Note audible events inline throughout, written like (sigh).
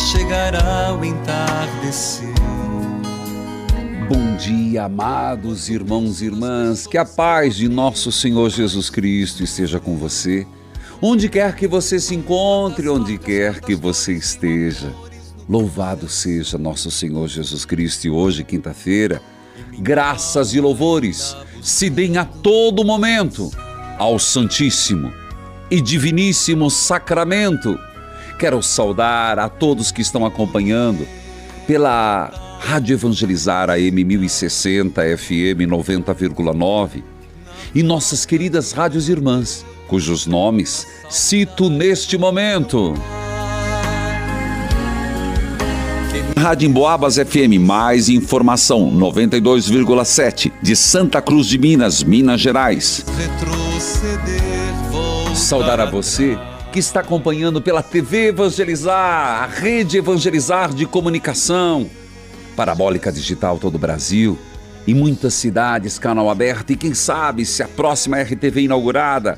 Chegará o entardecer. Bom dia, amados irmãos e irmãs. Que a paz de nosso Senhor Jesus Cristo esteja com você. Onde quer que você se encontre, onde quer que você esteja. Louvado seja nosso Senhor Jesus Cristo. E hoje, quinta-feira, graças e louvores se deem a todo momento ao Santíssimo e Diviníssimo Sacramento. Quero saudar a todos que estão acompanhando pela Rádio Evangelizar AM 1060 FM 90,9 e nossas queridas rádios irmãs, cujos nomes cito neste momento. Rádio Emboabas FM, mais informação 92,7 de Santa Cruz de Minas, Minas Gerais. Saudar a você que está acompanhando pela TV Evangelizar, a rede Evangelizar de comunicação, parabólica digital todo o Brasil, em muitas cidades, canal aberto e quem sabe se a próxima RTV inaugurada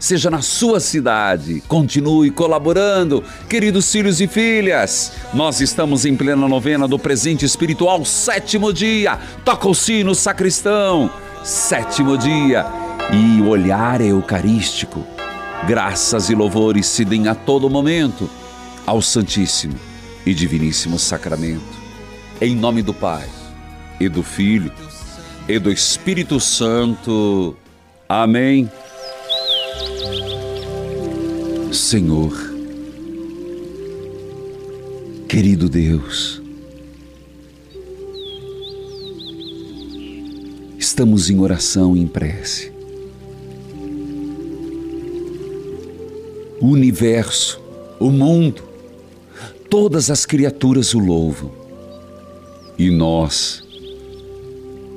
seja na sua cidade. Continue colaborando, queridos filhos e filhas. Nós estamos em plena novena do presente espiritual, sétimo dia. Toca o sino, sacristão. Sétimo dia. E o olhar é eucarístico. Graças e louvores se deem a todo momento ao Santíssimo e Diviníssimo Sacramento. Em nome do Pai, e do Filho, e do Espírito Santo. Amém. Senhor, querido Deus, estamos em oração e em prece. O universo, o mundo, todas as criaturas o louvam. E nós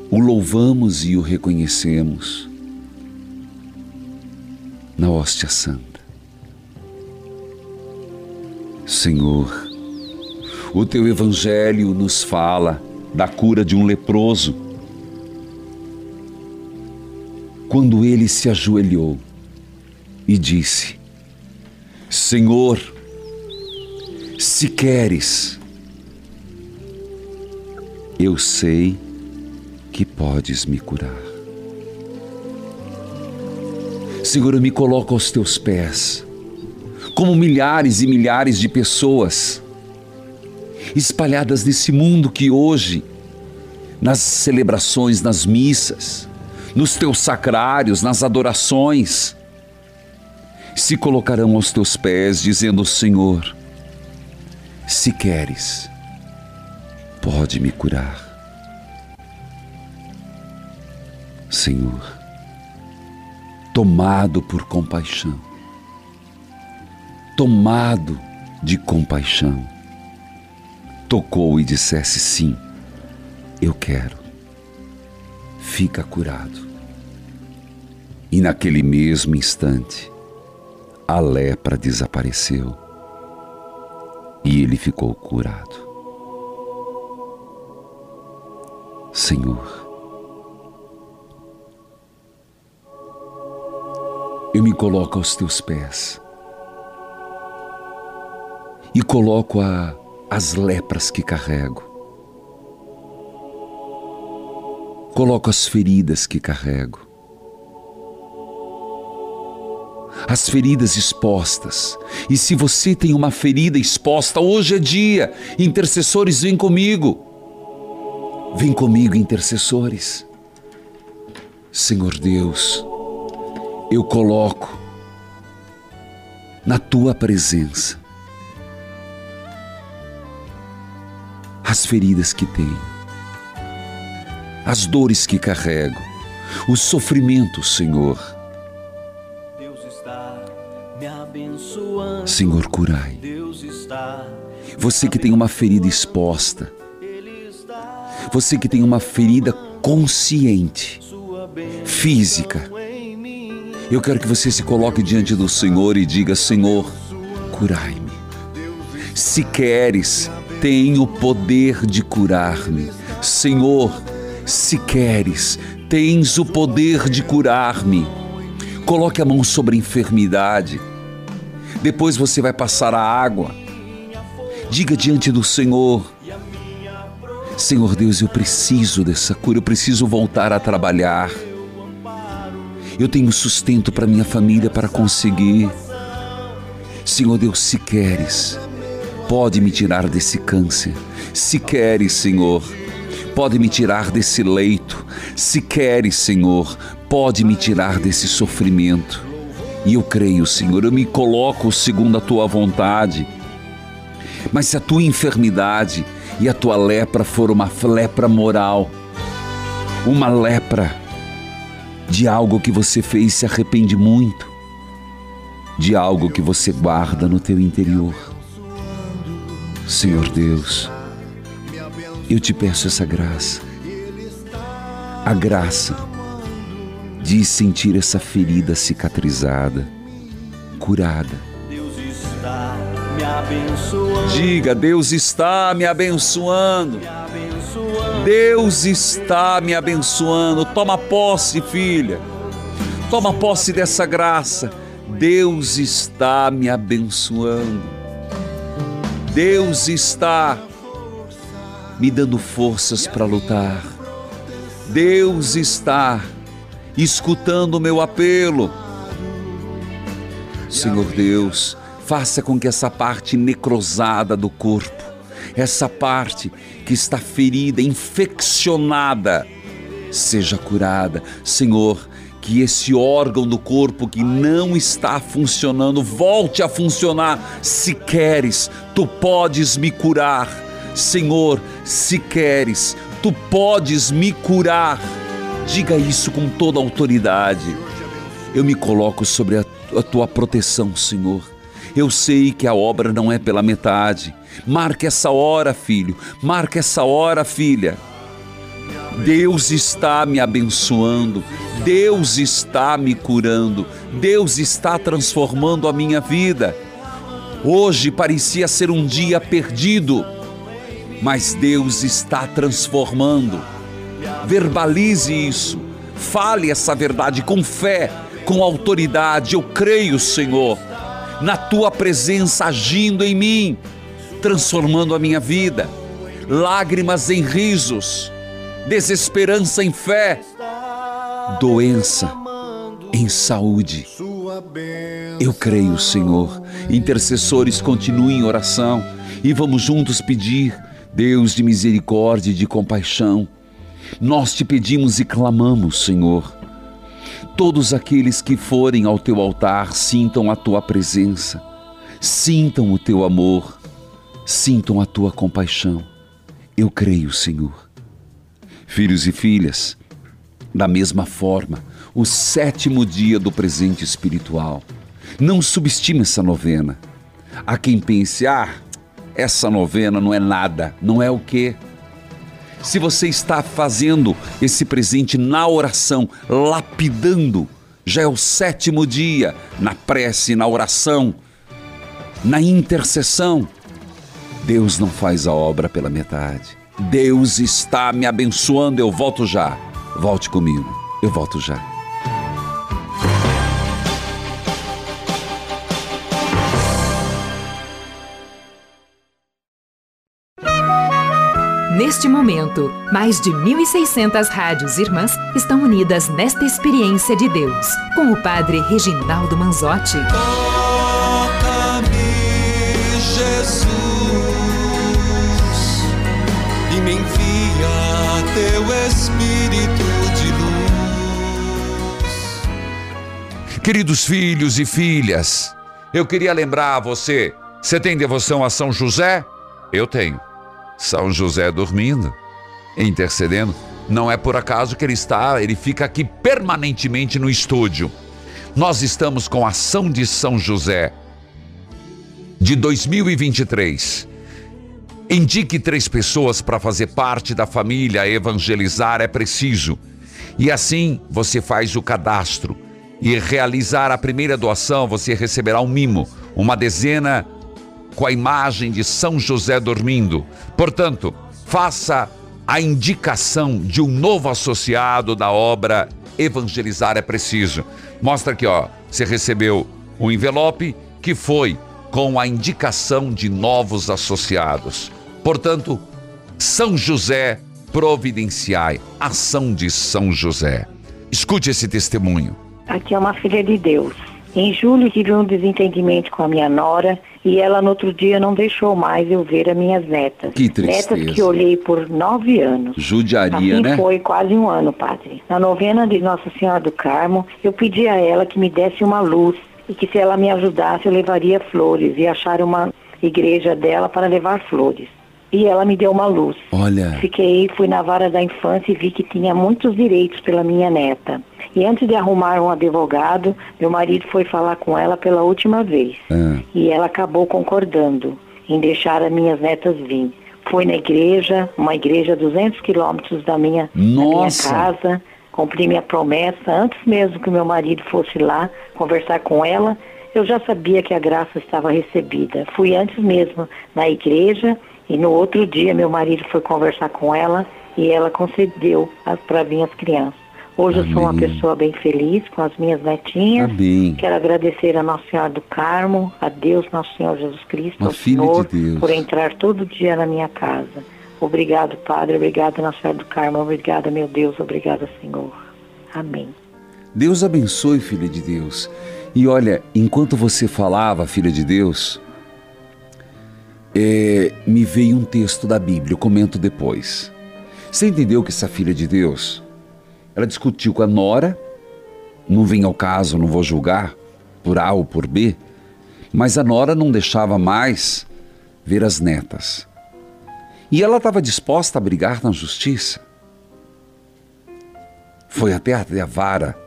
o louvamos e o reconhecemos na hóstia santa. Senhor, o teu evangelho nos fala da cura de um leproso. Quando ele se ajoelhou e disse: Senhor, se queres, eu sei que podes me curar. Senhor, eu me coloco aos teus pés, como milhares e milhares de pessoas espalhadas nesse mundo que hoje, nas celebrações, nas missas, nos teus sacrários, nas adorações, se colocarão aos teus pés, dizendo: Senhor, se queres, pode me curar. Senhor, tomado por compaixão, tomado de compaixão, tocou e dissesse: Sim, eu quero, fica curado. E naquele mesmo instante, a lepra desapareceu e ele ficou curado. Senhor, eu me coloco aos teus pés e coloco a, as lepras que carrego. Coloco as feridas que carrego. As feridas expostas. E se você tem uma ferida exposta, hoje é dia. Intercessores, vem comigo. Vem comigo, intercessores. Senhor Deus, eu coloco na tua presença as feridas que tenho, as dores que carrego, os sofrimentos, Senhor. Senhor, curai. Você que tem uma ferida exposta, você que tem uma ferida consciente, física, eu quero que você se coloque diante do Senhor e diga: Senhor, curai-me. Se queres, tem o poder de curar-me. Senhor, se queres, tens o poder de curar-me. Coloque a mão sobre a enfermidade. Depois você vai passar a água. Diga diante do Senhor: Senhor Deus, eu preciso dessa cura, eu preciso voltar a trabalhar. Eu tenho sustento para minha família para conseguir. Senhor Deus, se queres, pode me tirar desse câncer. Se queres, Senhor, pode me tirar desse leito. Se queres, Senhor, pode me tirar desse sofrimento. E eu creio, Senhor, eu me coloco segundo a tua vontade. Mas se a tua enfermidade e a tua lepra for uma lepra moral, uma lepra de algo que você fez se arrepende muito, de algo que você guarda no teu interior. Senhor Deus, eu te peço essa graça, a graça de sentir essa ferida cicatrizada, curada. Diga, Deus está me abençoando. Deus está me abençoando. Toma posse, filha. Toma posse dessa graça. Deus está me abençoando. Deus está me dando forças para lutar. Deus está escutando o meu apelo. Senhor Deus, faça com que essa parte necrosada do corpo, essa parte que está ferida, infeccionada, seja curada. Senhor, que esse órgão do corpo que não está funcionando volte a funcionar. Se queres, tu podes me curar. Senhor, se queres, tu podes me curar. Diga isso com toda autoridade. Eu me coloco sobre a, a tua proteção, Senhor. Eu sei que a obra não é pela metade. Marque essa hora, filho. Marque essa hora, filha. Deus está me abençoando. Deus está me curando. Deus está transformando a minha vida. Hoje parecia ser um dia perdido, mas Deus está transformando. Verbalize isso. Fale essa verdade com fé, com autoridade. Eu creio, Senhor, na tua presença agindo em mim transformando a minha vida. Lágrimas em risos, desesperança em fé, doença em saúde. Eu creio, Senhor. Intercessores, continuem em oração e vamos juntos pedir, Deus de misericórdia e de compaixão. Nós te pedimos e clamamos, Senhor. Todos aqueles que forem ao teu altar sintam a tua presença, sintam o teu amor, sintam a tua compaixão. Eu creio, Senhor. Filhos e filhas, da mesma forma, o sétimo dia do presente espiritual. Não subestime essa novena. Há quem pense, ah, essa novena não é nada, não é o quê? Se você está fazendo esse presente na oração, lapidando, já é o sétimo dia, na prece, na oração, na intercessão, Deus não faz a obra pela metade. Deus está me abençoando, eu volto já. Volte comigo, eu volto já. Neste momento, mais de 1.600 rádios irmãs estão unidas nesta experiência de Deus, com o Padre Reginaldo Manzotti. Toca-me, Jesus, e me envia teu Espírito de luz. Queridos filhos e filhas, eu queria lembrar a você: você tem devoção a São José? Eu tenho. São José dormindo, intercedendo. Não é por acaso que ele está, ele fica aqui permanentemente no estúdio. Nós estamos com a ação de São José de 2023. Indique três pessoas para fazer parte da família, evangelizar é preciso. E assim você faz o cadastro. E realizar a primeira doação, você receberá um mimo, uma dezena com a imagem de São José dormindo. Portanto, faça a indicação de um novo associado da obra Evangelizar é Preciso. Mostra aqui, ó, você recebeu um envelope que foi com a indicação de novos associados. Portanto, São José providenciai, ação de São José. Escute esse testemunho. Aqui é uma filha de Deus. Em julho tive um desentendimento com a minha nora e ela no outro dia não deixou mais eu ver as minhas netas. Que tristeza. Netas que olhei por nove anos. Judiaria, assim né? foi quase um ano, padre. Na novena de Nossa Senhora do Carmo, eu pedi a ela que me desse uma luz e que se ela me ajudasse eu levaria flores e achar uma igreja dela para levar flores. E ela me deu uma luz. Olha, Fiquei, fui na vara da infância e vi que tinha muitos direitos pela minha neta. E antes de arrumar um advogado, meu marido foi falar com ela pela última vez. Ah. E ela acabou concordando em deixar as minhas netas vir. Fui na igreja, uma igreja a 200 quilômetros da minha, da minha casa, cumpri minha promessa antes mesmo que meu marido fosse lá conversar com ela. Eu já sabia que a graça estava recebida. Fui antes mesmo na igreja e no outro dia meu marido foi conversar com ela e ela concedeu para vir as crianças. Hoje eu sou uma Amém. pessoa bem feliz com as minhas netinhas. Amém. Quero agradecer a Nossa Senhora do Carmo, a Deus, Nosso Senhor Jesus Cristo, Uma ao de Senhor, Deus. por entrar todo dia na minha casa. Obrigado, Padre. Obrigado, Nossa Senhora do Carmo. Obrigada, meu Deus. Obrigada, Senhor. Amém. Deus abençoe, filha de Deus. E olha, enquanto você falava, filha de Deus, é, me veio um texto da Bíblia, eu comento depois. Você entendeu que essa filha de Deus, ela discutiu com a Nora, não vem ao caso, não vou julgar, por A ou por B, mas a Nora não deixava mais ver as netas. E ela estava disposta a brigar na justiça. Foi até a vara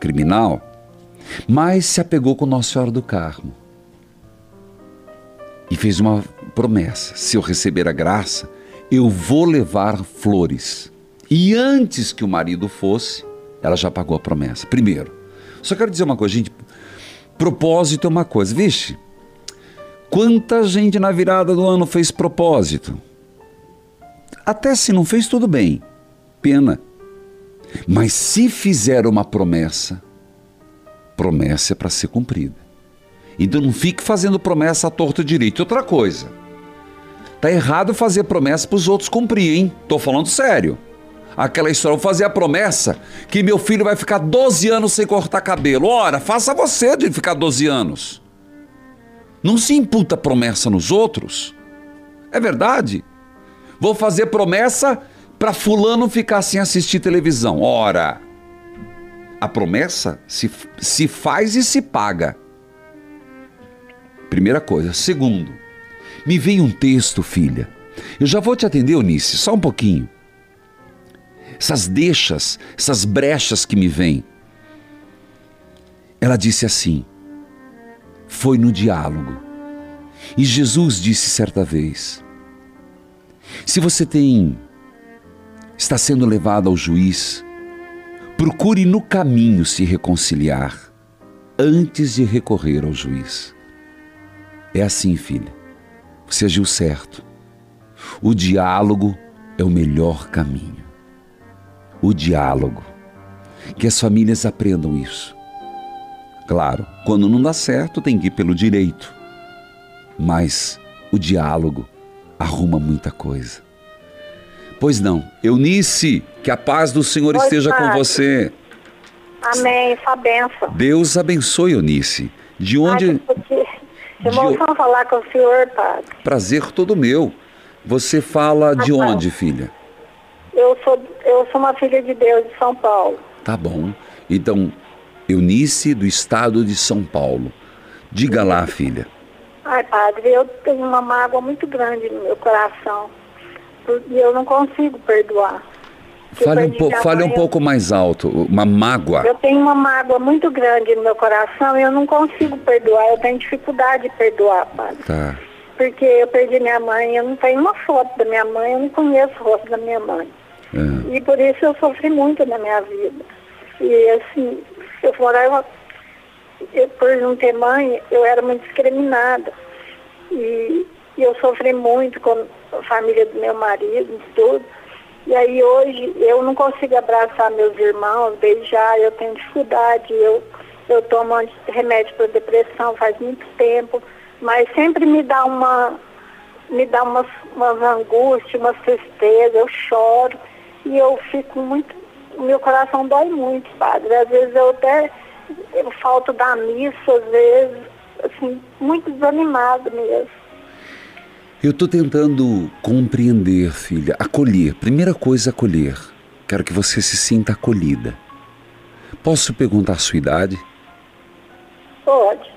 criminal, mas se apegou com Nossa Senhora do Carmo. E fez uma promessa: se eu receber a graça, eu vou levar flores. E antes que o marido fosse, ela já pagou a promessa. Primeiro, só quero dizer uma coisa, gente. Propósito é uma coisa, vixe. Quanta gente na virada do ano fez propósito? Até se não fez, tudo bem. Pena. Mas se fizer uma promessa, promessa é para ser cumprida. Então não fique fazendo promessa à torta direito. Outra coisa, tá errado fazer promessa para os outros cumprir, hein? Tô falando sério. Aquela história, vou fazer a promessa que meu filho vai ficar 12 anos sem cortar cabelo. Ora, faça você de ficar 12 anos. Não se imputa promessa nos outros. É verdade. Vou fazer promessa para fulano ficar sem assistir televisão. Ora, a promessa se, se faz e se paga. Primeira coisa. Segundo, me veio um texto, filha. Eu já vou te atender, Eunice, só um pouquinho. Essas deixas, essas brechas que me vêm. Ela disse assim: foi no diálogo. E Jesus disse certa vez: se você tem está sendo levado ao juiz, procure no caminho se reconciliar antes de recorrer ao juiz. É assim, filha. Você agiu certo. O diálogo é o melhor caminho. O diálogo. Que as famílias aprendam isso. Claro, quando não dá certo, tem que ir pelo direito. Mas o diálogo arruma muita coisa. Pois não. Eunice, que a paz do Senhor Oi, esteja com você. Amém, sua benção. Deus abençoe, Eunice. De onde. Ai, porque emoção falar com o senhor, padre. Prazer todo meu. Você fala de Ah, onde, filha? Eu sou, eu sou uma filha de Deus de São Paulo. Tá bom. Então, Eunice, do estado de São Paulo. Diga lá, filha. Ai, padre, eu tenho uma mágoa muito grande no meu coração. E eu não consigo perdoar. Fale um, po- fale um mãe, pouco mais alto. Uma mágoa. Eu tenho uma mágoa muito grande no meu coração e eu não consigo perdoar. Eu tenho dificuldade de perdoar, padre. Tá. Porque eu perdi minha mãe, eu não tenho uma foto da minha mãe, eu não conheço o rosto da minha mãe. É. E por isso eu sofri muito na minha vida. E assim, eu morava, eu, por não ter mãe, eu era muito discriminada. E, e eu sofri muito com a família do meu marido tudo. E aí hoje eu não consigo abraçar meus irmãos, beijar, eu tenho dificuldade, eu, eu tomo remédio para depressão faz muito tempo, mas sempre me dá uma, me dá umas, umas angústias, umas tristezas, eu choro e eu fico muito, meu coração dói muito, padre. Às vezes eu até eu falto da missa, às vezes, assim, muito desanimado mesmo. Eu estou tentando compreender, filha, acolher. Primeira coisa, acolher. Quero que você se sinta acolhida. Posso perguntar a sua idade? Pode.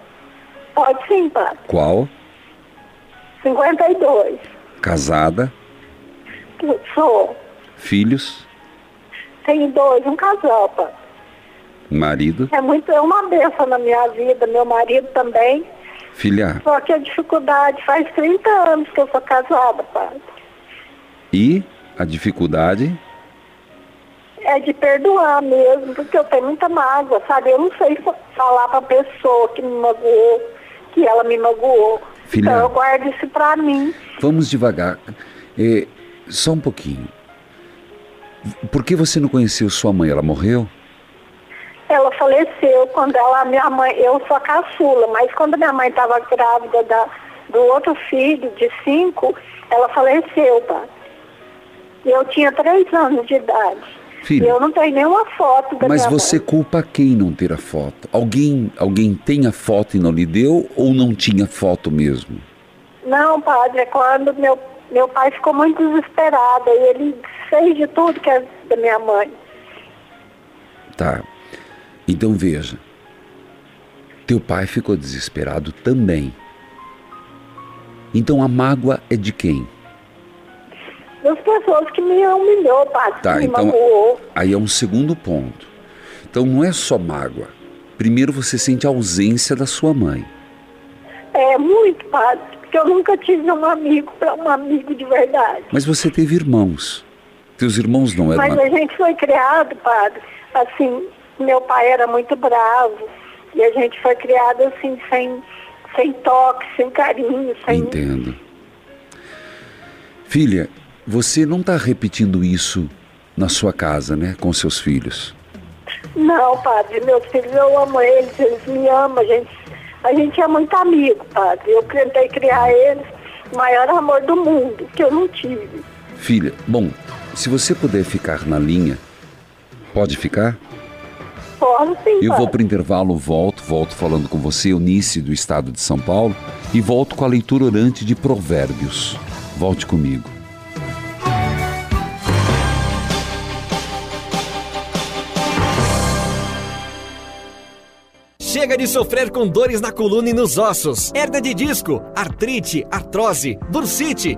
Pode sim, padre. Qual? 52. Casada? Sou. Filhos? Tenho dois, um casal, padre. Marido? É muito, é uma benção na minha vida, meu marido também. Filha? Só que a dificuldade, faz 30 anos que eu sou casada, padre. E a dificuldade? É de perdoar mesmo, porque eu tenho muita mágoa, sabe? Eu não sei fa- falar pra pessoa que me magoou, que ela me magoou. Filha. Então eu guardo isso pra mim. Vamos devagar. É, só um pouquinho. Por que você não conheceu sua mãe? Ela morreu? Ela faleceu quando ela, minha mãe, eu sou a caçula, mas quando minha mãe estava grávida da, do outro filho, de cinco, ela faleceu? E eu tinha três anos de idade. Filha. E eu não tenho nenhuma foto da Mas você mãe. culpa quem não ter a foto? Alguém, alguém tem a foto e não lhe deu ou não tinha foto mesmo? Não, padre, é quando meu, meu pai ficou muito desesperado. E ele fez de tudo que é da minha mãe. Tá. Então veja. Teu pai ficou desesperado também. Então a mágoa é de quem? Das pessoas que me humilhou, padre, Tá, que então magoou. aí é um segundo ponto. Então não é só mágoa. Primeiro você sente a ausência da sua mãe. É muito, padre, porque eu nunca tive um amigo para um amigo de verdade. Mas você teve irmãos. Teus irmãos não eram. Mas a gente foi criado, padre, assim, meu pai era muito bravo. E a gente foi criado assim, sem, sem toque, sem carinho, sem. Entendo. Filha, você não está repetindo isso na sua casa, né? Com seus filhos. Não, padre, meus filhos, eu amo eles, eles me amam, a gente, a gente é muito amigo, padre. Eu tentei criar eles, o maior amor do mundo, que eu não tive. Filha, bom, se você puder ficar na linha, pode ficar? Sim, Eu vou para o intervalo, volto, volto falando com você, Eunice, do estado de São Paulo, e volto com a leitura orante de Provérbios. Volte comigo. Chega de sofrer com dores na coluna e nos ossos, hernia de disco, artrite, artrose, bursite,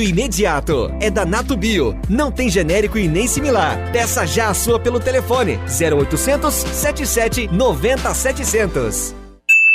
imediato. É da Nato Bio. Não tem genérico e nem similar. Peça já a sua pelo telefone 0800 77 90 700.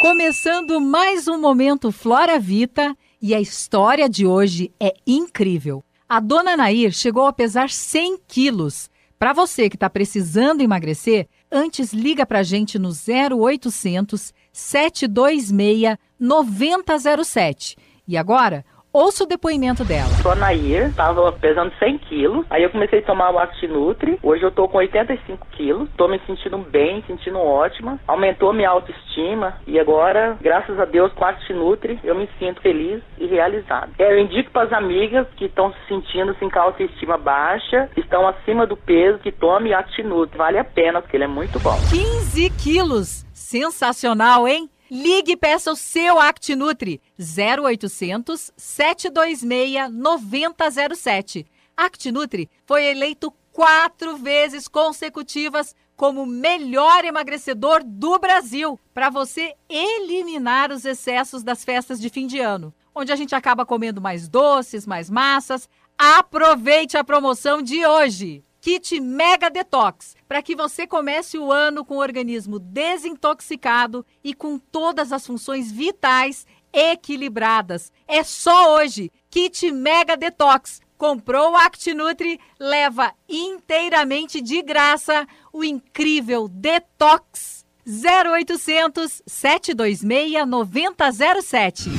Começando mais um momento Flora Vita e a história de hoje é incrível. A dona Nair chegou a pesar 100 quilos. Para você que está precisando emagrecer, antes liga para a gente no 0800 726 9007. E agora, Ouça o depoimento dela. Sou a Nair, estava pesando 100 quilos. Aí eu comecei a tomar o Actinutri. Hoje eu tô com 85 quilos. Tô me sentindo bem, sentindo ótima. Aumentou minha autoestima. E agora, graças a Deus, com o Actinutri, eu me sinto feliz e realizado. É, eu indico para as amigas que estão se sentindo assim, com a autoestima baixa, estão acima do peso, que tome Actinutri. Vale a pena, porque ele é muito bom. 15 quilos! Sensacional, hein? Ligue e peça o seu ActiNutri 0800 726 9007. ActiNutri foi eleito quatro vezes consecutivas como melhor emagrecedor do Brasil para você eliminar os excessos das festas de fim de ano, onde a gente acaba comendo mais doces, mais massas. Aproveite a promoção de hoje! Kit Mega Detox, para que você comece o ano com o organismo desintoxicado e com todas as funções vitais equilibradas. É só hoje. Kit Mega Detox. Comprou o ActiNutri, leva inteiramente de graça o incrível Detox. 0800 726 9007.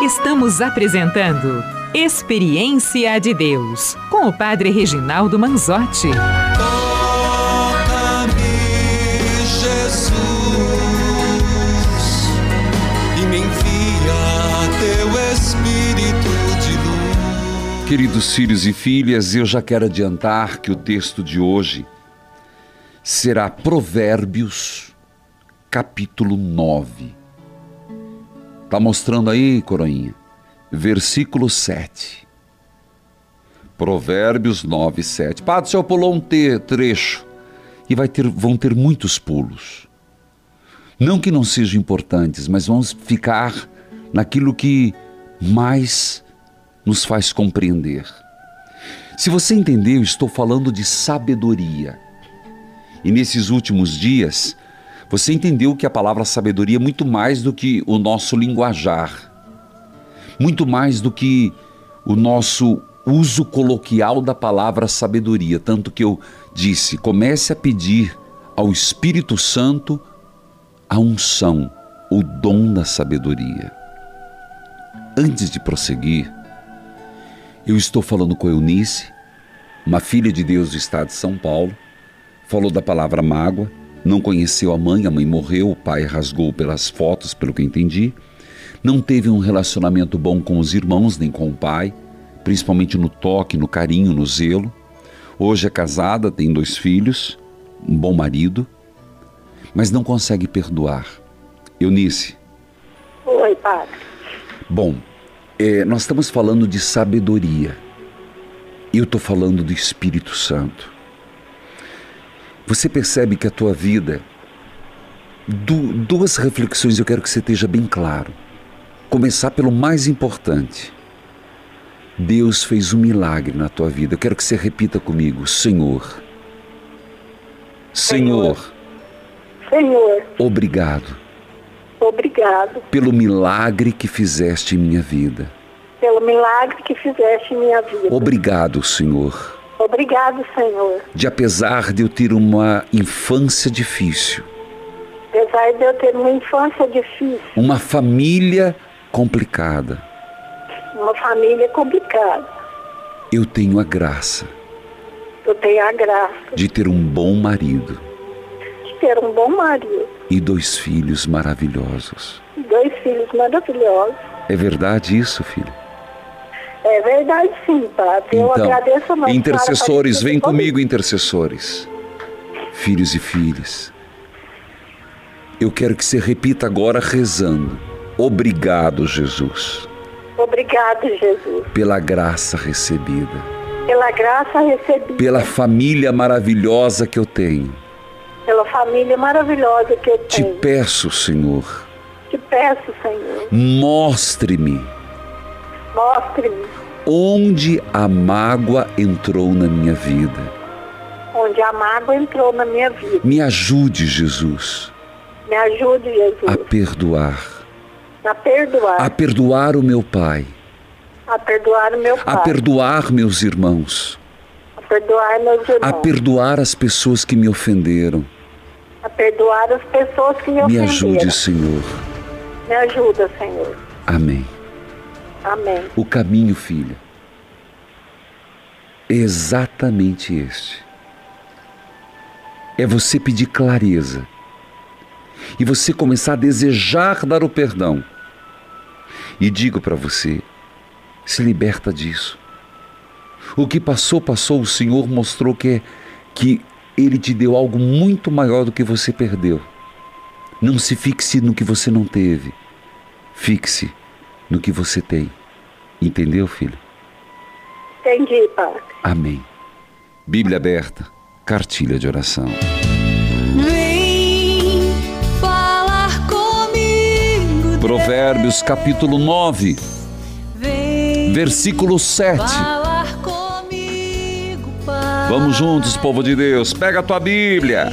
Estamos apresentando Experiência de Deus com o Padre Reginaldo Manzotti. Toca-me, Jesus, e me envia teu Espírito de luz. Queridos filhos e filhas, eu já quero adiantar que o texto de hoje será Provérbios, capítulo 9 Está mostrando aí, coroinha? Versículo 7. Provérbios 9, 7. Padre, o senhor pulou um trecho e vai ter, vão ter muitos pulos. Não que não sejam importantes, mas vamos ficar naquilo que mais nos faz compreender. Se você entendeu, estou falando de sabedoria. E nesses últimos dias, você entendeu que a palavra sabedoria é muito mais do que o nosso linguajar, muito mais do que o nosso uso coloquial da palavra sabedoria. Tanto que eu disse: comece a pedir ao Espírito Santo a unção, o dom da sabedoria. Antes de prosseguir, eu estou falando com Eunice, uma filha de Deus do estado de São Paulo, falou da palavra mágoa não conheceu a mãe, a mãe morreu, o pai rasgou pelas fotos, pelo que entendi. Não teve um relacionamento bom com os irmãos nem com o pai, principalmente no toque, no carinho, no zelo. Hoje é casada, tem dois filhos, um bom marido, mas não consegue perdoar. Eunice. Oi, padre. Bom, é, nós estamos falando de sabedoria. Eu estou falando do Espírito Santo. Você percebe que a tua vida. Du duas reflexões eu quero que você esteja bem claro. Começar pelo mais importante. Deus fez um milagre na tua vida. Eu quero que você repita comigo: Senhor. Senhor. Senhor. Obrigado. Obrigado. Pelo milagre que fizeste em minha vida. Pelo milagre que fizeste em minha vida. Obrigado, Senhor Obrigado, Senhor. De apesar de eu ter uma infância difícil. Apesar de eu ter uma infância difícil. Uma família complicada. Uma família complicada. Eu tenho a graça. Eu tenho a graça. De ter um bom marido. De ter um bom marido. E dois filhos maravilhosos. Dois filhos maravilhosos. É verdade isso, filho? É verdade, sim, Padre. Eu então, agradeço muito. Intercessores, vem comigo, intercessores. Filhos e filhas. Eu quero que você repita agora rezando. Obrigado, Jesus. Obrigado, Jesus. Pela graça recebida. Pela graça recebida. Pela família maravilhosa que eu tenho. Pela família maravilhosa que eu tenho. Te peço, Senhor. Te peço, Senhor. Mostre-me Mostre-me. Onde a mágoa entrou na minha vida. Onde a mágoa entrou na minha vida. Me ajude, Jesus. Me ajude, Jesus. A perdoar. A perdoar. a perdoar o meu pai, A perdoar o meu pai. a perdoar meus irmãos, A perdoar meus irmãos. a perdoar as pessoas que me ofenderam. A perdoar as pessoas que me Me ofenderam. ajude, Senhor. Me ajuda, Senhor. Amém. Amém. O caminho, filha, é exatamente este. É você pedir clareza e você começar a desejar dar o perdão. E digo para você, se liberta disso. O que passou, passou, o Senhor mostrou que, é, que Ele te deu algo muito maior do que você perdeu. Não se fixe no que você não teve, fixe no que você tem. Entendeu, filho? Entendi, pai. Amém. Bíblia aberta, cartilha de oração. Provérbios capítulo 9, Vem versículo 7. falar comigo, Pai. Vamos juntos, povo de Deus. Pega a tua Bíblia.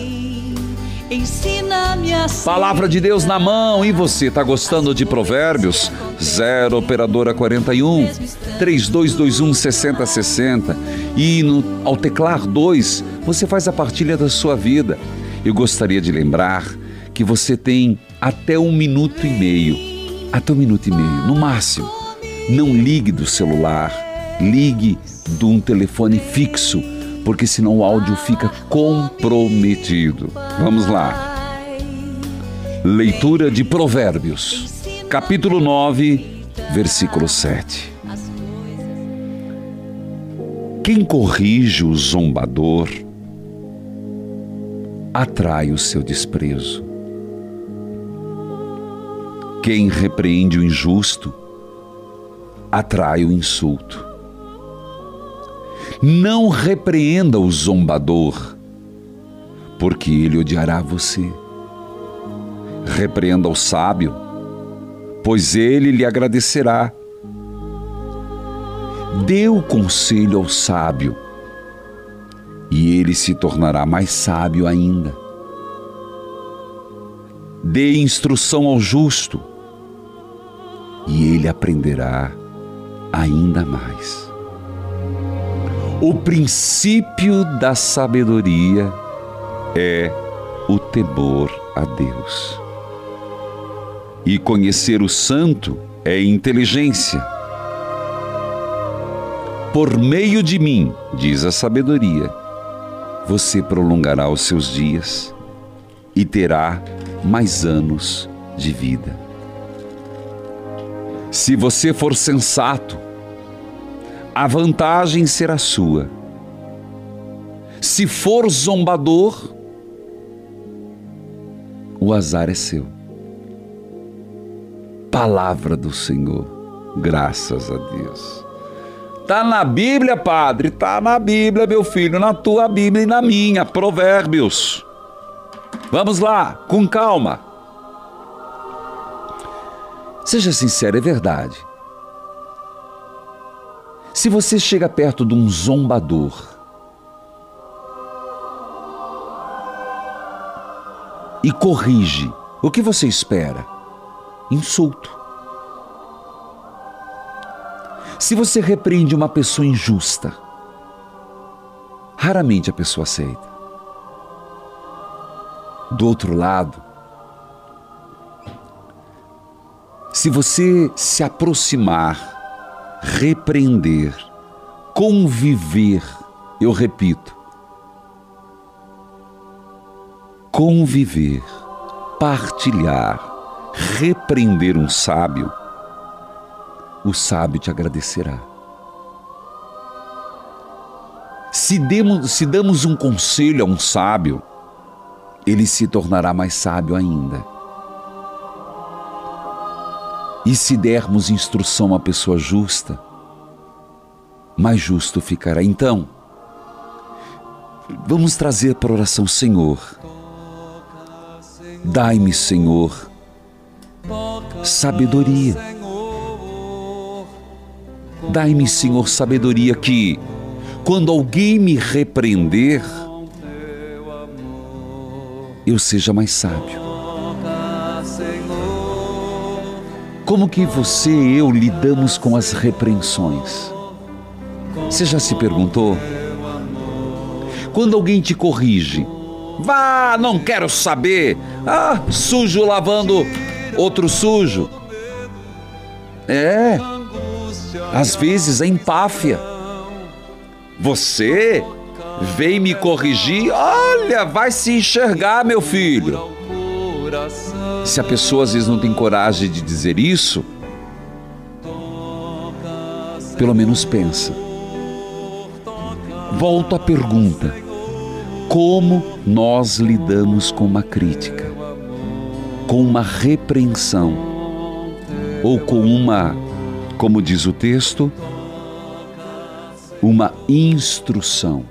Palavra de Deus na mão. E você, tá gostando de Provérbios? 0 operadora 41 3221 6060. E no, ao teclar 2, você faz a partilha da sua vida. Eu gostaria de lembrar que você tem até um minuto e meio. Até um minuto e meio, no máximo. Não ligue do celular, ligue de um telefone fixo, porque senão o áudio fica comprometido. Vamos lá. Leitura de Provérbios, capítulo 9, versículo 7. Quem corrige o zombador atrai o seu desprezo. Quem repreende o injusto atrai o insulto. Não repreenda o zombador, porque ele odiará você. Repreenda o sábio, pois ele lhe agradecerá. Dê o conselho ao sábio, e ele se tornará mais sábio ainda. Dê instrução ao justo, e ele aprenderá ainda mais. O princípio da sabedoria é o temor a Deus. E conhecer o santo é inteligência. Por meio de mim, diz a sabedoria, você prolongará os seus dias e terá mais anos de vida. Se você for sensato, a vantagem será sua. Se for zombador, o azar é seu. Palavra do Senhor, graças a Deus. Tá na Bíblia, padre, tá na Bíblia, meu filho, na tua Bíblia e na minha, Provérbios. Vamos lá, com calma. Seja sincero, é verdade. Se você chega perto de um zombador, e corrige, o que você espera? Insulto. Se você repreende uma pessoa injusta, raramente a pessoa aceita. Do outro lado, se você se aproximar, repreender, conviver, eu repito, conviver, partilhar, repreender um sábio, o sábio te agradecerá. Se demos, se damos um conselho a um sábio, ele se tornará mais sábio ainda. E se dermos instrução a pessoa justa, mais justo ficará. Então, vamos trazer para a oração, Senhor. Dai-me, Senhor, sabedoria. Dai-me, Senhor, sabedoria que, quando alguém me repreender, eu seja mais sábio. Como que você e eu lidamos com as repreensões? Você já se perguntou? Quando alguém te corrige, vá, não quero saber. Ah, sujo lavando outro sujo. É, às vezes é empáfia. Você vem me corrigir, olha, vai se enxergar, meu filho. Se a pessoa às vezes não tem coragem de dizer isso, pelo menos pensa. Volto à pergunta: como nós lidamos com uma crítica, com uma repreensão, ou com uma, como diz o texto, uma instrução?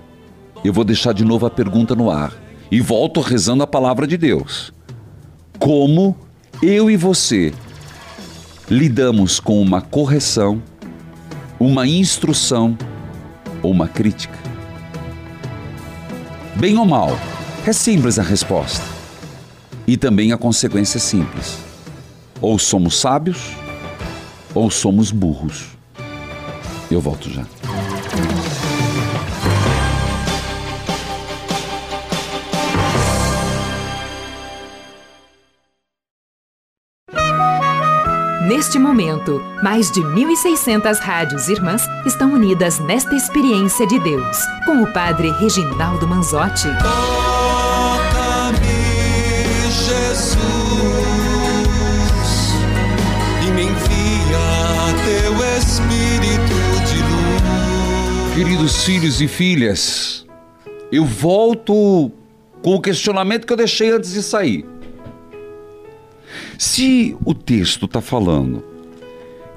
Eu vou deixar de novo a pergunta no ar e volto rezando a palavra de Deus. Como eu e você lidamos com uma correção, uma instrução ou uma crítica? Bem ou mal? É simples a resposta. E também a consequência é simples. Ou somos sábios, ou somos burros. Eu volto já. Neste momento, mais de 1.600 rádios irmãs estão unidas nesta experiência de Deus, com o Padre Reginaldo Manzotti. Toca-me, Jesus, e me envia teu Espírito de luz. Queridos filhos e filhas, eu volto com o questionamento que eu deixei antes de sair. Se o texto está falando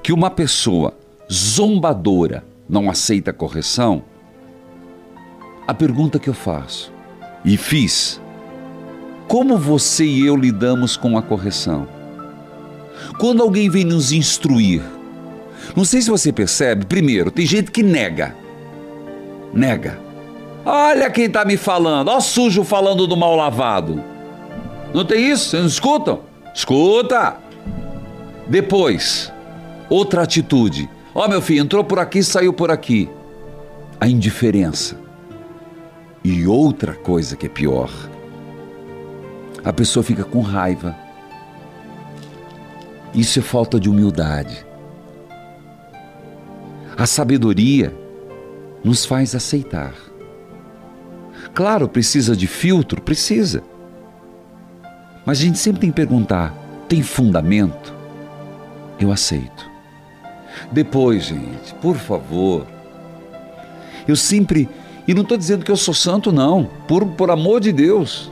que uma pessoa zombadora não aceita correção, a pergunta que eu faço e fiz: como você e eu lidamos com a correção? Quando alguém vem nos instruir, não sei se você percebe, primeiro, tem gente que nega. Nega. Olha quem está me falando, ó sujo falando do mal lavado. Não tem isso? Vocês não escutam? Escuta! Depois, outra atitude. Ó, oh, meu filho, entrou por aqui, saiu por aqui. A indiferença. E outra coisa que é pior. A pessoa fica com raiva. Isso é falta de humildade. A sabedoria nos faz aceitar. Claro, precisa de filtro, precisa. Mas a gente sempre tem que perguntar: tem fundamento? Eu aceito. Depois, gente, por favor, eu sempre, e não estou dizendo que eu sou santo, não, por, por amor de Deus.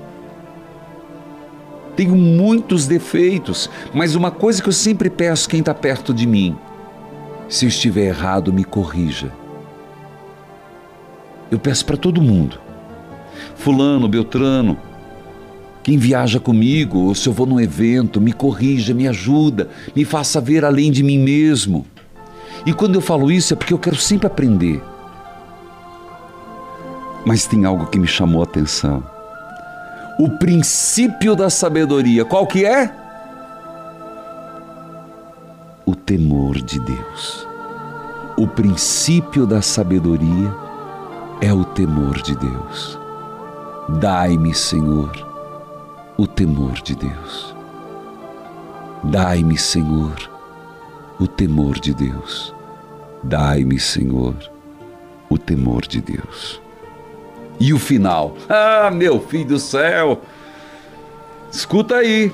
Tenho muitos defeitos, mas uma coisa que eu sempre peço quem está perto de mim: se eu estiver errado, me corrija. Eu peço para todo mundo. Fulano, Beltrano, quem viaja comigo, ou se eu vou num evento, me corrija, me ajuda, me faça ver além de mim mesmo. E quando eu falo isso é porque eu quero sempre aprender. Mas tem algo que me chamou a atenção. O princípio da sabedoria, qual que é? O temor de Deus. O princípio da sabedoria é o temor de Deus. Dai-me, Senhor, o temor de Deus. Dai-me, Senhor, o temor de Deus. Dai-me, Senhor, o temor de Deus. E o final? Ah, meu filho do céu! Escuta aí.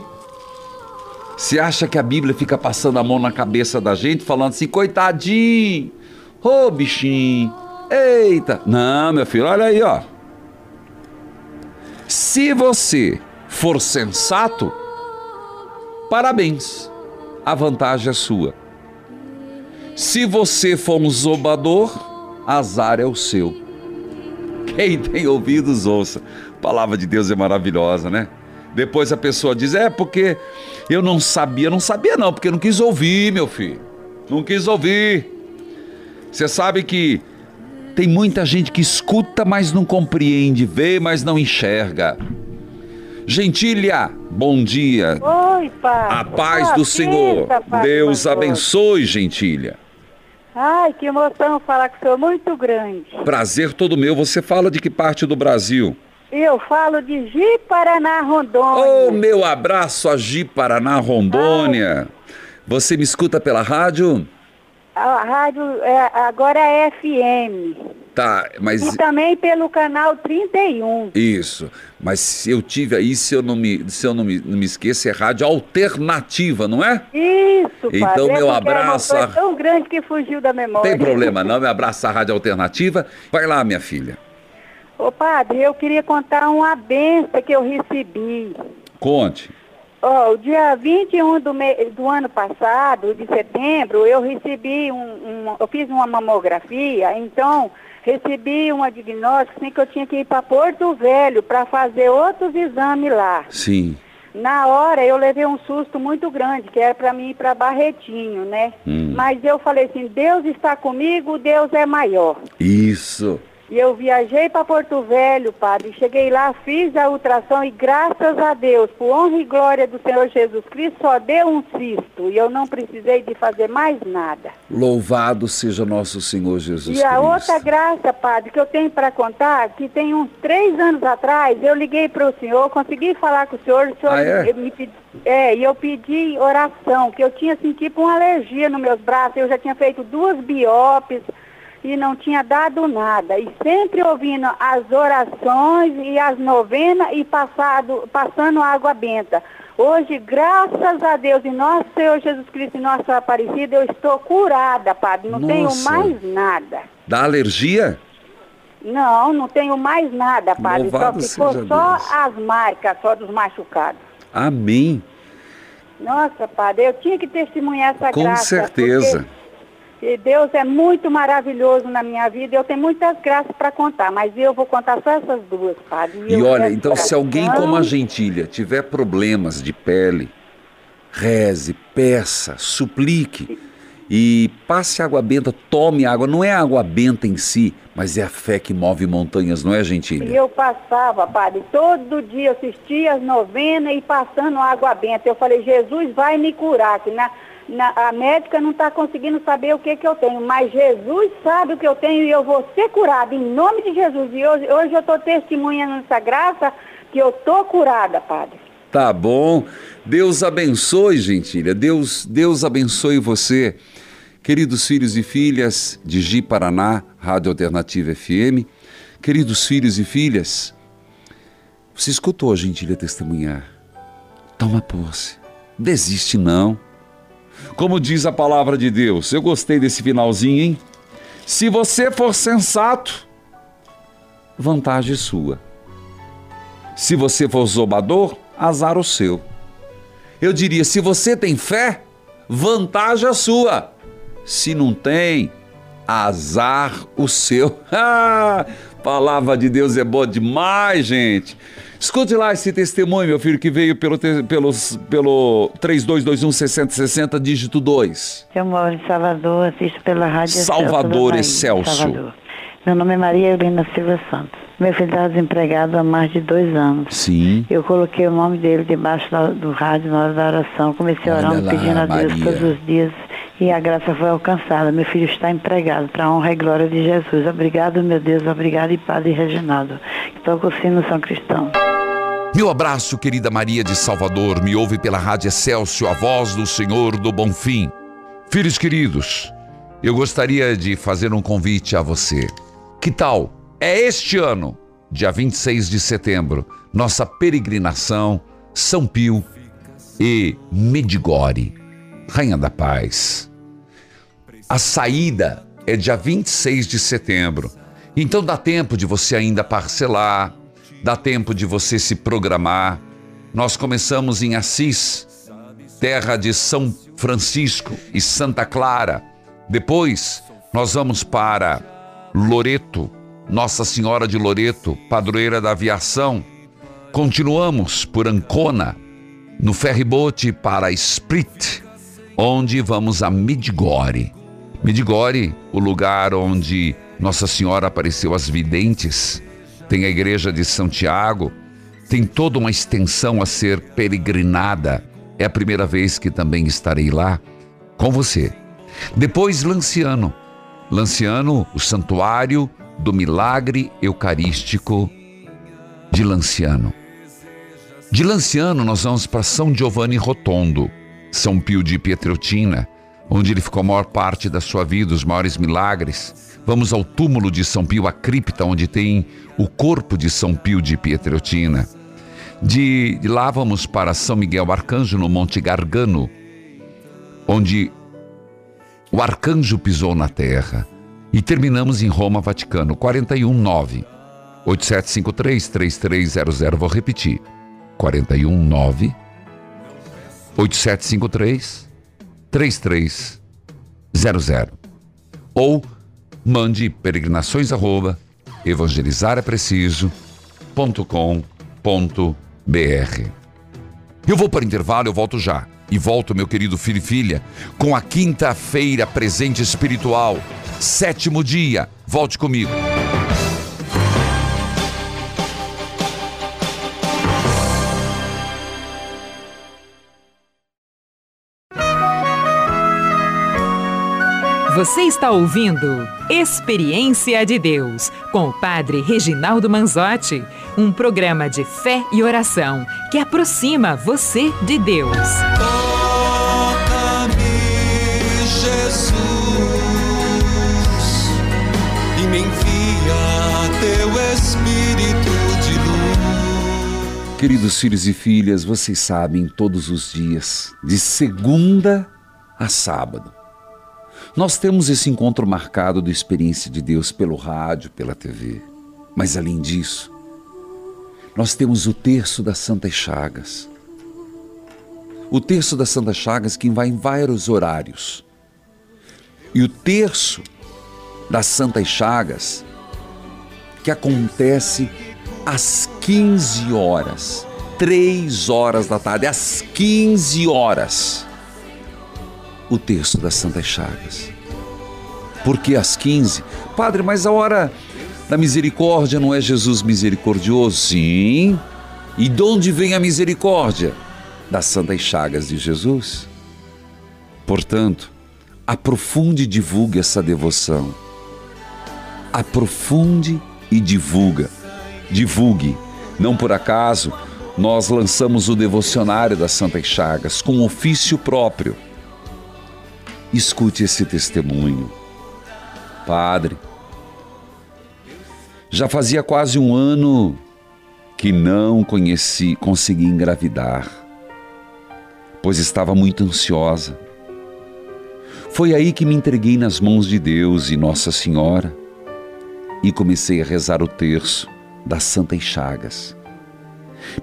Você acha que a Bíblia fica passando a mão na cabeça da gente, falando assim, coitadinho, ô oh, bichinho, eita. Não, meu filho, olha aí, ó. Se você for sensato, parabéns, a vantagem é sua. Se você for um zombador, azar é o seu. Quem tem ouvidos, ouça. A palavra de Deus é maravilhosa, né? Depois a pessoa diz: É porque eu não sabia. Não sabia, não, porque não quis ouvir, meu filho. Não quis ouvir. Você sabe que tem muita gente que escuta, mas não compreende, vê, mas não enxerga. Gentilha, bom dia. Oi, Padre. A paz Ah, do Senhor. Deus abençoe, gentilha. Ai, que emoção falar com o senhor, muito grande. Prazer todo meu. Você fala de que parte do Brasil? Eu falo de Ji, Paraná, Rondônia. Oh, meu abraço a Gi Paraná, Rondônia. Você me escuta pela rádio? A rádio é, agora é FM. Tá, mas E também pelo canal 31. isso. Mas se eu tive aí, se eu não me, se eu não me, não me esqueço, é rádio alternativa, não é? Isso, padre. Então, é meu uma abraço a- tão grande que fugiu da memória. Tem problema não, me abraça a rádio alternativa. Vai lá, minha filha. Ô, padre, eu queria contar uma benção que eu recebi. Conte. Ó, o dia 21 do, me- do ano passado, de setembro, eu recebi um, um- eu fiz uma mamografia, então recebi um diagnóstico assim, que eu tinha que ir para Porto Velho para fazer outros exames lá. Sim. Na hora eu levei um susto muito grande, que era para mim ir para Barretinho, né? Hum. Mas eu falei assim, Deus está comigo, Deus é maior. Isso. E eu viajei para Porto Velho, padre. Cheguei lá, fiz a ultrassom e graças a Deus, por honra e glória do Senhor Jesus Cristo, só deu um cisto. E eu não precisei de fazer mais nada. Louvado seja nosso Senhor Jesus e a Cristo. outra graça, padre, que eu tenho para contar, que tem uns três anos atrás, eu liguei para o senhor, consegui falar com o senhor, o senhor Ah, é? me pedi, é, e eu pedi oração, que eu tinha assim, tipo uma alergia nos meus braços, eu já tinha feito duas biópsias e não tinha dado nada. E sempre ouvindo as orações e as novenas e passado, passando água benta. Hoje, graças a Deus e nosso Senhor Jesus Cristo e nossa Aparecida, eu estou curada, padre. Não tenho Nossa. mais nada. Da alergia? Não, não tenho mais nada, padre. Louvado só ficou só Deus. as marcas, só dos machucados. Amém. Nossa, padre, eu tinha que testemunhar essa Com graça. certeza. porque- e Deus é muito maravilhoso na minha vida. Eu tenho muitas graças para contar, mas eu vou contar só essas duas, padre. E eu olha, então se alguém como a gentilha tiver problemas de pele, reze, peça, suplique e passe água benta, tome água. Não é a água benta em si, mas é a fé que move montanhas, não é, E gentilha? eu passava, padre, todo dia assistia as novenas e passando água benta. Eu falei, Jesus vai me curar, que na, na- a médica não está conseguindo saber o que, que eu tenho, mas Jesus sabe o que eu tenho e eu vou ser curada em nome de Jesus. E hoje, hoje eu estou testemunhando essa graça que eu estou curada, padre. Tá bom. Deus abençoe, gentilha. Deus, Deus abençoe você. Queridos filhos e filhas de Gi Paraná, Rádio Alternativa FM, queridos filhos e filhas, você escutou a gentilha testemunhar. Toma posse. Desiste não. Como diz a palavra de Deus, eu gostei desse finalzinho, hein? Se você for sensato, vantagem sua. Se você for zombador, azar o seu. Eu diria, se você tem fé, vantagem a sua. Se não tem, azar o seu. (laughs) Ah, palavra de Deus é boa demais, gente. Escute lá esse testemunho, meu filho, que veio pelo, pelos, pelo 3221-6060, dígito 2. Eu moro em Salvador, assisto pela Rádio Salvador Excelso Excelso. Salvador. Meu nome é Maria Helena Silva Santos. Meu filho está desempregado há mais de dois anos. Sim. Eu coloquei o nome dele debaixo do rádio na hora da oração. Comecei a orar, lá, pedindo a Deus Maria. todos os dias e a graça foi alcançada. Meu filho está empregado para a honra e glória de Jesus. Obrigado, meu Deus. Obrigado, e Padre Reginaldo. Estou com o sino São Cristão. Meu abraço, querida Maria de Salvador. Me ouve pela Rádio Excelsior, a voz do Senhor do Bom Fim. Filhos queridos, eu gostaria de fazer um convite a você. Que tal? É este ano, dia 26 de setembro, nossa peregrinação São Pio e Medigore, Rainha da Paz. A saída é dia 26 de setembro. Então dá tempo de você ainda parcelar, dá tempo de você se programar. Nós começamos em Assis, terra de São Francisco e Santa Clara. Depois nós vamos para Loreto, Nossa Senhora de Loreto, padroeira da aviação. Continuamos por Ancona, no ferribote para Split, onde vamos a Midgore. Midgore, o lugar onde Nossa Senhora apareceu às videntes, tem a igreja de Santiago, tem toda uma extensão a ser peregrinada é a primeira vez que também estarei lá com você. Depois, Lanciano. Lanciano, o Santuário do Milagre Eucarístico de Lanciano. De Lanciano, nós vamos para São Giovanni Rotondo, São Pio de Pietreutina, onde ele ficou a maior parte da sua vida, os maiores milagres. Vamos ao túmulo de São Pio, a cripta, onde tem o corpo de São Pio de Pietreutina. De, de lá vamos para São Miguel Arcanjo, no Monte Gargano, onde o arcanjo pisou na terra. E terminamos em Roma, Vaticano, 419 8753 3300. Vou repetir. 419 8753 3300. Ou mande peregrinações arroba evangelizar é. Eu vou para o intervalo, eu volto já. E volto, meu querido filho e filha, com a quinta-feira presente espiritual, sétimo dia. Volte comigo. Você está ouvindo Experiência de Deus com o Padre Reginaldo Manzotti, um programa de fé e oração que aproxima você de Deus. Toca-me, Jesus, e me envia teu Espírito de luz. Queridos filhos e filhas, vocês sabem, todos os dias, de segunda a sábado, nós temos esse encontro marcado do Experiência de Deus pelo rádio, pela TV. Mas além disso, nós temos o terço das Santas Chagas. O terço das Santas Chagas que vai em vários horários. E o terço das Santas Chagas que acontece às 15 horas, 3 horas da tarde, às 15 horas o terço das Santas Chagas. Porque às 15, Padre, mas a hora da misericórdia não é Jesus misericordioso? Sim. E de onde vem a misericórdia? Das Santas Chagas de Jesus. Portanto, aprofunde e divulgue essa devoção. Aprofunde e divulga. Divulgue. Não por acaso, nós lançamos o devocionário das Santas Chagas com ofício próprio Escute esse testemunho. Padre, já fazia quase um ano que não conheci, consegui engravidar, pois estava muito ansiosa. Foi aí que me entreguei nas mãos de Deus e Nossa Senhora e comecei a rezar o terço das Santas Chagas,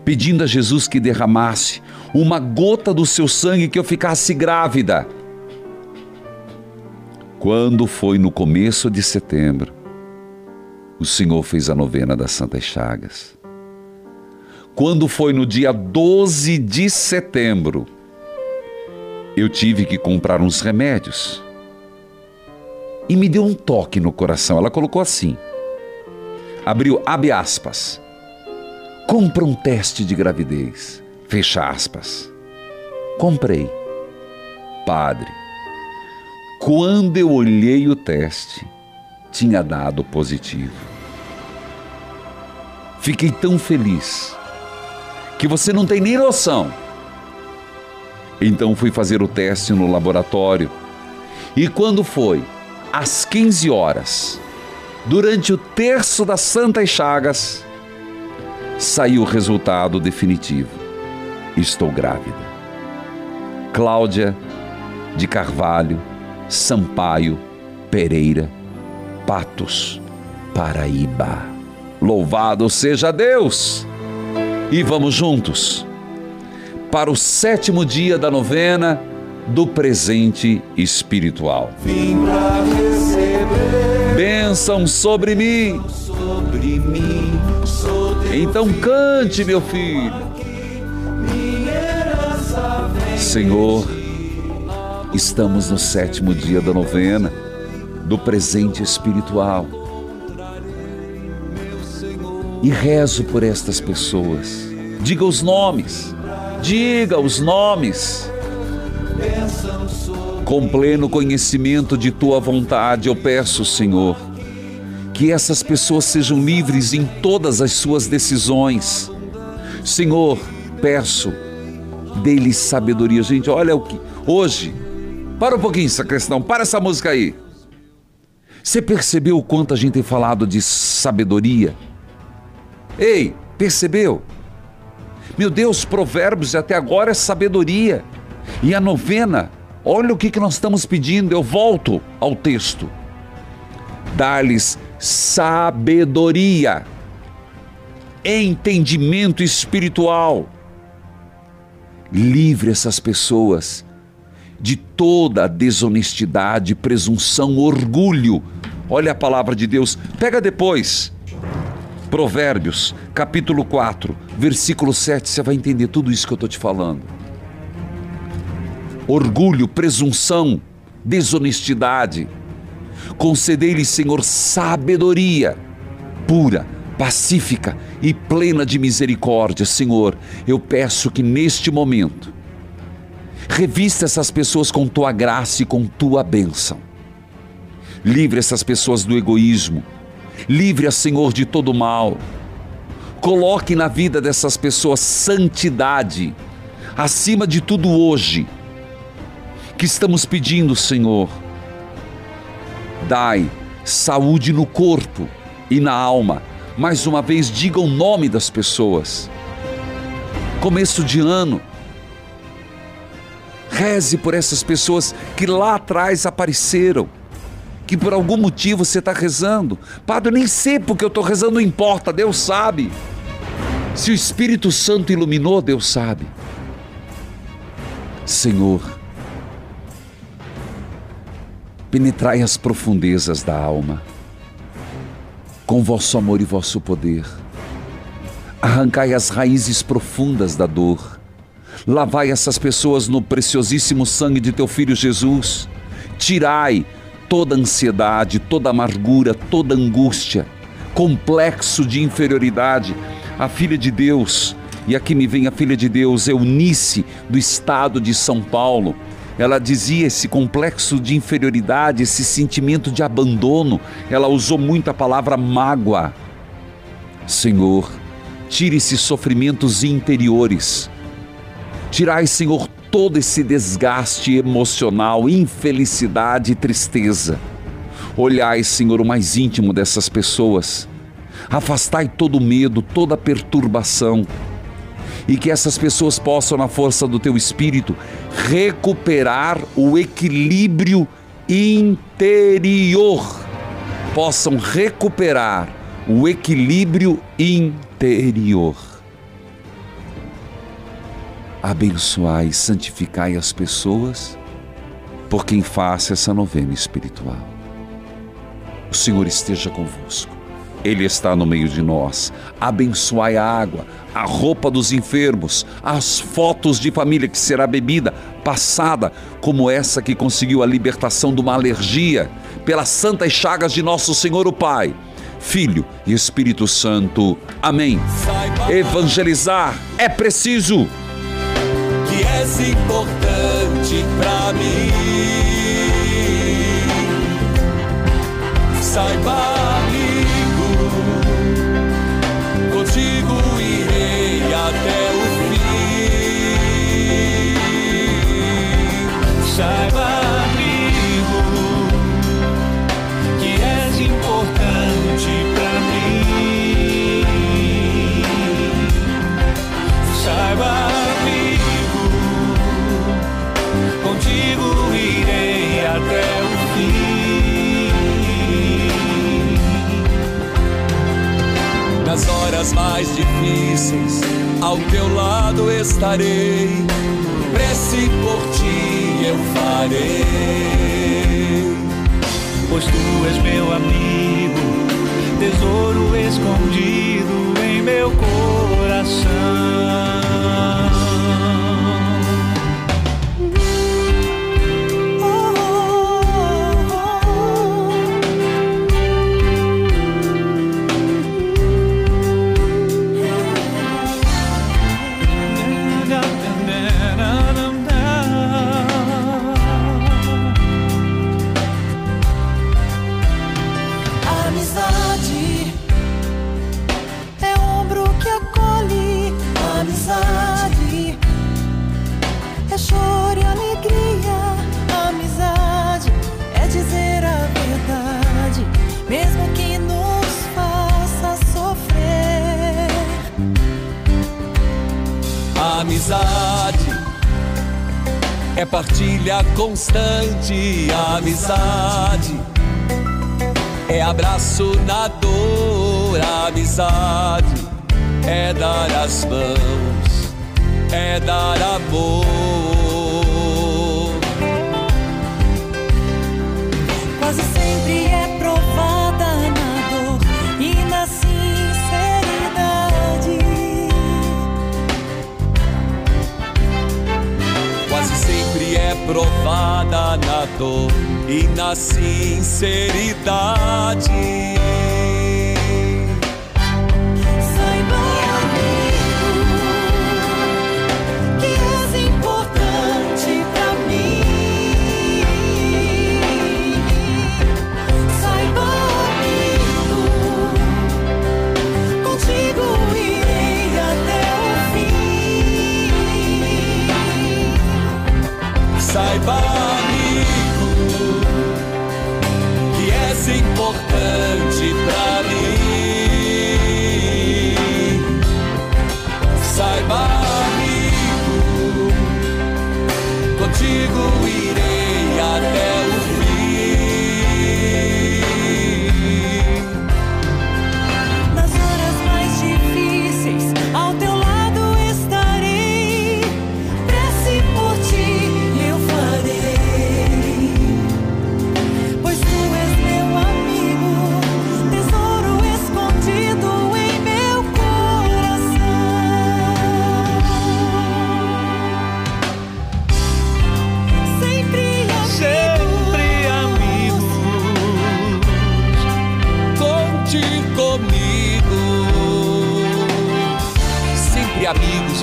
pedindo a Jesus que derramasse uma gota do seu sangue que eu ficasse grávida quando foi no começo de setembro, o Senhor fez a novena das Santas Chagas. Quando foi no dia 12 de setembro, eu tive que comprar uns remédios. E me deu um toque no coração. Ela colocou assim: abriu, abre aspas. Compra um teste de gravidez. Fecha aspas. Comprei. Padre, quando eu olhei o teste, tinha dado positivo. Fiquei tão feliz que você não tem nem noção. Então fui fazer o teste no laboratório. E quando foi? Às 15 horas, durante o terço das Santas Chagas, saiu o resultado definitivo. Estou grávida. Cláudia de Carvalho Sampaio, Pereira, Patos, Paraíba. Louvado seja Deus! E vamos juntos para o sétimo dia da novena do presente espiritual. Vim pra receber Bênção sobre mim. sobre mim, Então cante, meu filho. Senhor, estamos no sétimo dia da novena do presente espiritual. E rezo por estas pessoas. Diga os nomes. Diga os nomes. Com pleno conhecimento de tua vontade, eu peço, Senhor, que essas pessoas sejam livres em todas as suas decisões. Senhor, peço, dê-lhes sabedoria. Gente, olha o que. Hoje, para um pouquinho essa questão, para essa música aí. Você percebeu o quanto a gente tem falado de sabedoria? Ei, percebeu? Meu Deus, Provérbios até agora é sabedoria. E a novena, olha o que, que nós estamos pedindo. Eu volto ao texto. Dar-lhes sabedoria, entendimento espiritual. Livre essas pessoas de toda desonestidade, presunção, orgulho. Olha a palavra de Deus. Pega depois. Provérbios, capítulo 4, versículo 7, você vai entender tudo isso que eu estou te falando. Orgulho, presunção, desonestidade. Concedei-lhe, Senhor, sabedoria pura, pacífica e plena de misericórdia. Senhor, eu peço que neste momento Revista essas pessoas com tua graça e com tua bênção. Livre essas pessoas do egoísmo. Livre a Senhor de todo mal. Coloque na vida dessas pessoas santidade, acima de tudo hoje. Que estamos pedindo, Senhor. Dai saúde no corpo e na alma. Mais uma vez, diga o nome das pessoas. Começo de ano Reze por essas pessoas que lá atrás apareceram, que por algum motivo você está rezando. Padre, eu nem sei porque eu estou rezando, não importa, Deus sabe. Se o Espírito Santo iluminou, Deus sabe. Senhor, penetrai as profundezas da alma, com vosso amor e vosso poder. Arrancai as raízes profundas da dor Lavai essas pessoas no preciosíssimo sangue de teu filho Jesus. Tirai toda ansiedade, toda amargura, toda angústia, complexo de inferioridade. A filha de Deus, e aqui me vem a filha de Deus, Eunice, do estado de São Paulo. Ela dizia esse complexo de inferioridade, esse sentimento de abandono. Ela usou muito a palavra mágoa. Senhor, tire esses sofrimentos interiores Tirai, Senhor, todo esse desgaste emocional, infelicidade e tristeza. Olhai, Senhor, o mais íntimo dessas pessoas. Afastai todo medo, toda perturbação. E que essas pessoas possam, na força do teu espírito, recuperar o equilíbrio interior. Possam recuperar o equilíbrio interior abençoai e santificai as pessoas por quem faça essa novena espiritual. O Senhor esteja convosco. Ele está no meio de nós. Abençoai a água, a roupa dos enfermos, as fotos de família que será bebida, passada, como essa que conseguiu a libertação de uma alergia, pelas santas chagas de nosso Senhor o Pai, Filho e Espírito Santo. Amém. Evangelizar é preciso és importante pra mim. Saiba, amigo, contigo irei até o fim. Saiba, Horas mais difíceis, ao teu lado estarei. Prece por ti eu farei. Pois tu és meu amigo, tesouro escondido em meu coração. Partilha constante, amizade. É abraço na dor, amizade. É dar as mãos, é dar amor. É provada na dor e na sinceridade.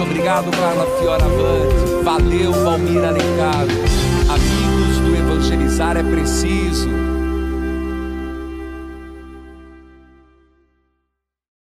Obrigado, Carla Fioravante. Valeu, Valmir Alencar. Amigos do Evangelizar é preciso.